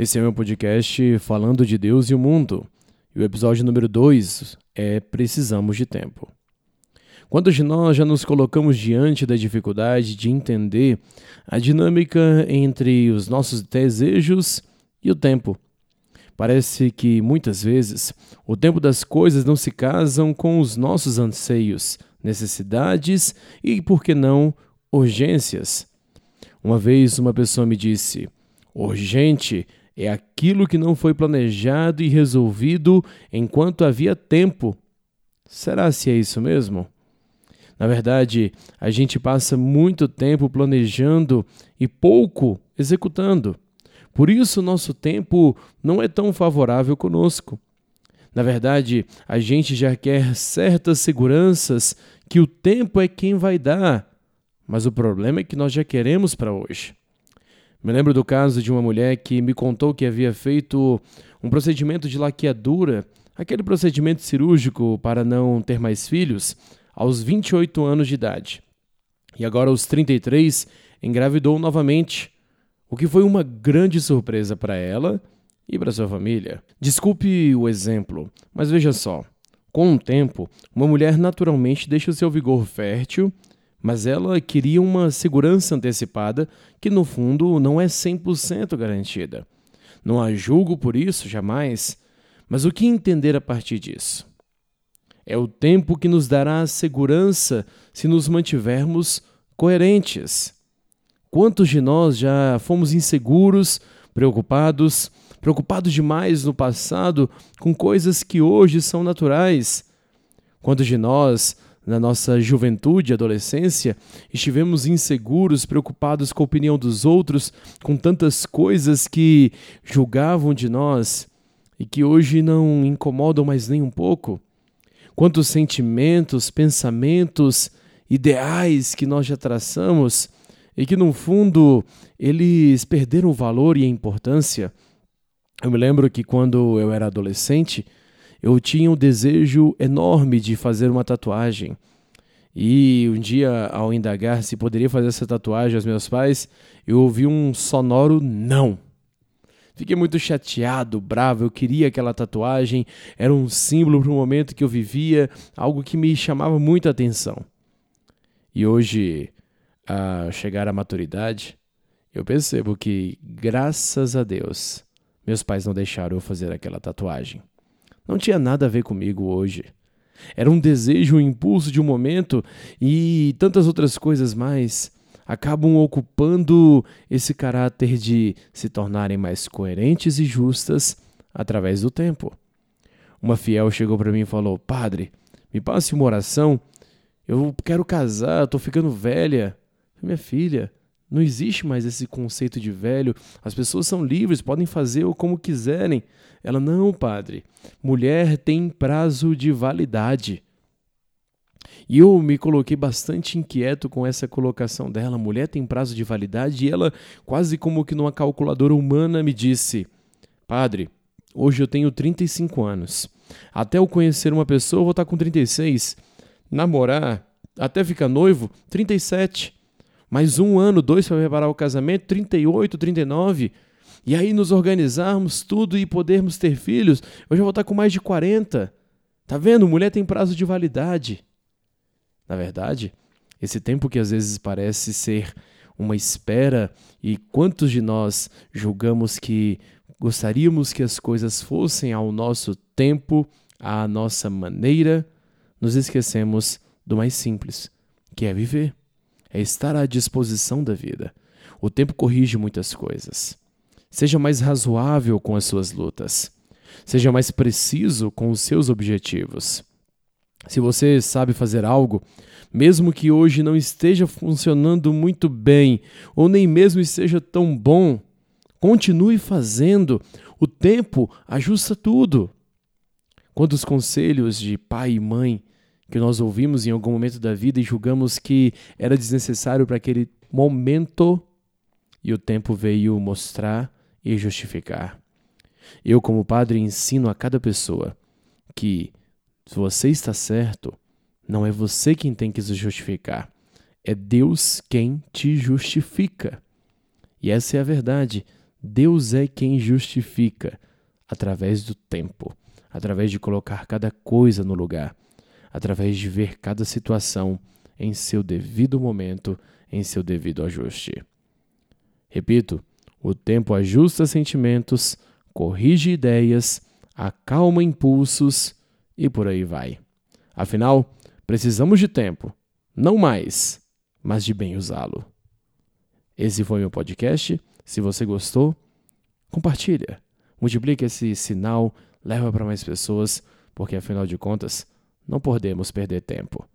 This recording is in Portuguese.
Esse é o meu podcast falando de Deus e o mundo. E o episódio número 2 é Precisamos de Tempo. Quando nós já nos colocamos diante da dificuldade de entender a dinâmica entre os nossos desejos e o tempo, parece que muitas vezes o tempo das coisas não se casam com os nossos anseios, necessidades e, por que não, urgências. Uma vez uma pessoa me disse: urgente é aquilo que não foi planejado e resolvido enquanto havia tempo. Será se é isso mesmo? Na verdade, a gente passa muito tempo planejando e pouco executando. Por isso, nosso tempo não é tão favorável conosco. Na verdade, a gente já quer certas seguranças que o tempo é quem vai dar, mas o problema é que nós já queremos para hoje. Me lembro do caso de uma mulher que me contou que havia feito um procedimento de laqueadura, aquele procedimento cirúrgico para não ter mais filhos, aos 28 anos de idade. E agora, aos 33, engravidou novamente, o que foi uma grande surpresa para ela e para sua família. Desculpe o exemplo, mas veja só. Com o tempo, uma mulher naturalmente deixa o seu vigor fértil mas ela queria uma segurança antecipada que, no fundo, não é 100% garantida. Não a julgo por isso, jamais, mas o que entender a partir disso? É o tempo que nos dará a segurança se nos mantivermos coerentes. Quantos de nós já fomos inseguros, preocupados, preocupados demais no passado com coisas que hoje são naturais? Quantos de nós na nossa juventude e adolescência, estivemos inseguros, preocupados com a opinião dos outros, com tantas coisas que julgavam de nós e que hoje não incomodam mais nem um pouco. Quantos sentimentos, pensamentos, ideais que nós já traçamos e que, no fundo, eles perderam o valor e a importância. Eu me lembro que quando eu era adolescente, eu tinha um desejo enorme de fazer uma tatuagem. E um dia, ao indagar se poderia fazer essa tatuagem aos meus pais, eu ouvi um sonoro não. Fiquei muito chateado, bravo, eu queria aquela tatuagem, era um símbolo para o momento que eu vivia, algo que me chamava muita atenção. E hoje, a chegar à maturidade, eu percebo que, graças a Deus, meus pais não deixaram eu fazer aquela tatuagem. Não tinha nada a ver comigo hoje. Era um desejo, um impulso de um momento e tantas outras coisas mais acabam ocupando esse caráter de se tornarem mais coerentes e justas através do tempo. Uma fiel chegou para mim e falou: Padre, me passe uma oração. Eu quero casar, estou ficando velha. Minha filha, não existe mais esse conceito de velho. As pessoas são livres, podem fazer o como quiserem. Ela, não, padre. Mulher tem prazo de validade. E eu me coloquei bastante inquieto com essa colocação dela. Mulher tem prazo de validade. E ela, quase como que numa calculadora humana, me disse: Padre, hoje eu tenho 35 anos. Até eu conhecer uma pessoa, eu vou estar com 36. Namorar, até ficar noivo, 37 mais um ano, dois para preparar o casamento, 38, 39. E aí nos organizarmos tudo e podermos ter filhos, eu já vou estar com mais de 40. Tá vendo? Mulher tem prazo de validade. Na verdade, esse tempo que às vezes parece ser uma espera e quantos de nós julgamos que gostaríamos que as coisas fossem ao nosso tempo, à nossa maneira, nos esquecemos do mais simples, que é viver é estar à disposição da vida. O tempo corrige muitas coisas. Seja mais razoável com as suas lutas. Seja mais preciso com os seus objetivos. Se você sabe fazer algo, mesmo que hoje não esteja funcionando muito bem, ou nem mesmo esteja tão bom, continue fazendo. O tempo ajusta tudo. Quantos conselhos de pai e mãe que nós ouvimos em algum momento da vida e julgamos que era desnecessário para aquele momento, e o tempo veio mostrar e justificar. Eu, como padre, ensino a cada pessoa que se você está certo, não é você quem tem que se justificar, é Deus quem te justifica. E essa é a verdade. Deus é quem justifica através do tempo, através de colocar cada coisa no lugar, através de ver cada situação em seu devido momento, em seu devido ajuste. Repito, o tempo ajusta sentimentos, corrige ideias, acalma impulsos e por aí vai. Afinal, precisamos de tempo, não mais, mas de bem usá-lo. Esse foi meu podcast. Se você gostou, compartilha. Multiplique esse sinal, leva para mais pessoas, porque afinal de contas, não podemos perder tempo.